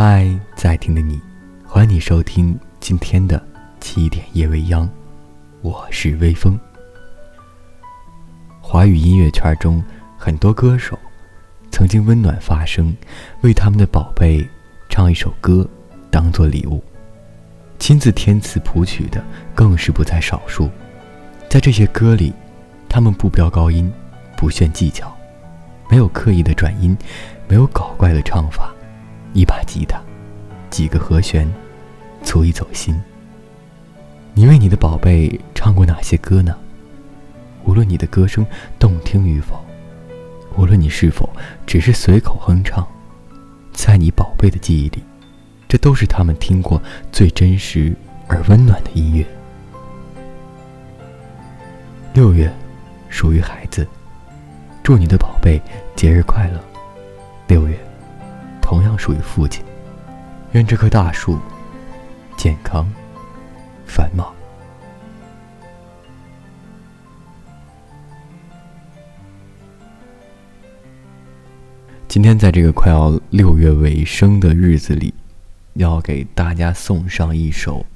嗨，在听的你，欢迎你收听今天的七点夜未央，我是微风。华语音乐圈中，很多歌手曾经温暖发声，为他们的宝贝唱一首歌，当做礼物。亲自填词谱曲的更是不在少数。在这些歌里，他们不飙高音，不炫技巧，没有刻意的转音，没有搞怪的唱法，一把吉他，几个和弦，足以走心。你为你的宝贝唱过哪些歌呢？无论你的歌声动听与否，无论你是否只是随口哼唱，在你宝贝的记忆里，这都是他们听过最真实而温暖的音乐。六月，属于孩子，祝你的宝贝节日快乐。六月，属于父亲，愿这棵大树健康繁茂。今天在这个快要六月尾声的日子里，要给大家送上一首，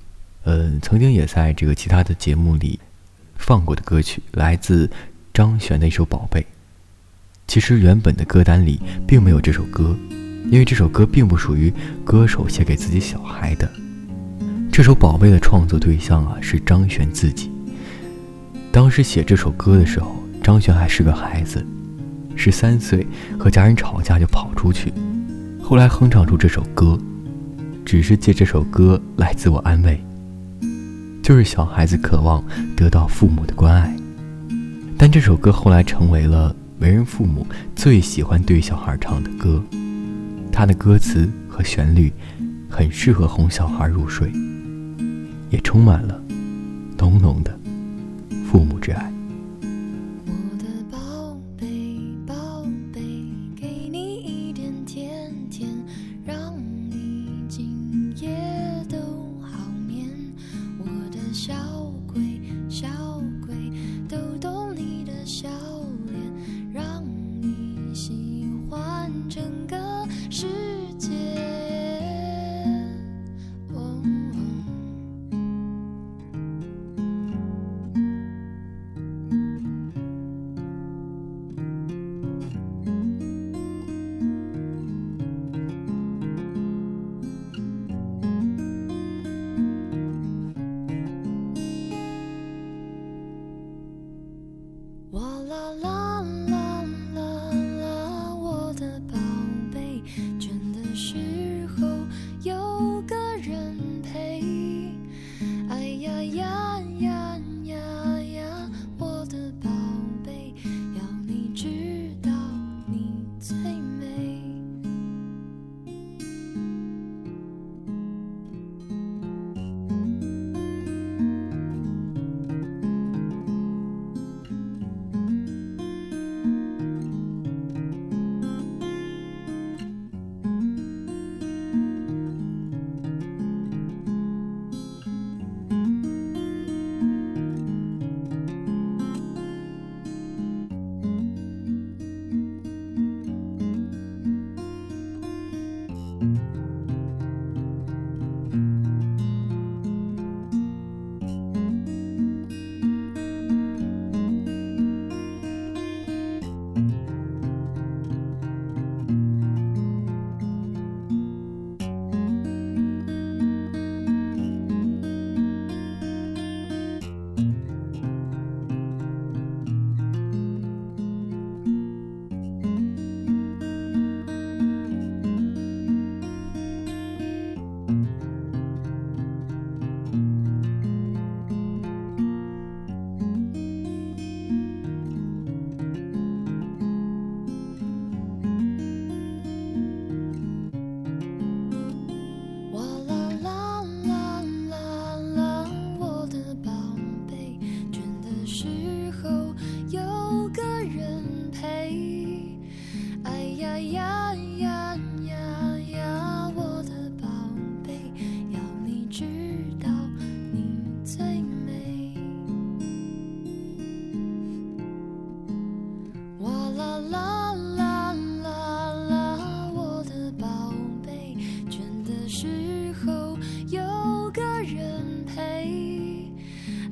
呃，曾经也在这个其他的节目里放过的歌曲，来自张悬的一首《宝贝》。其实原本的歌单里并没有这首歌，因为这首歌并不属于歌手写给自己小孩的。这首《宝贝》的创作对象啊是张悬自己。当时写这首歌的时候，张悬还是个孩子。十三岁，和家人吵架就跑出去，后来哼唱出这首歌，只是借这首歌来自我安慰。就是小孩子渴望得到父母的关爱，但这首歌后来成为了为人父母最喜欢对小孩唱的歌。它的歌词和旋律很适合哄小孩入睡也充满了浓浓的父母之爱。我的宝贝宝贝给你一点甜甜让你今夜都好眠。我的小鬼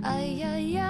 Ay, ay, ay.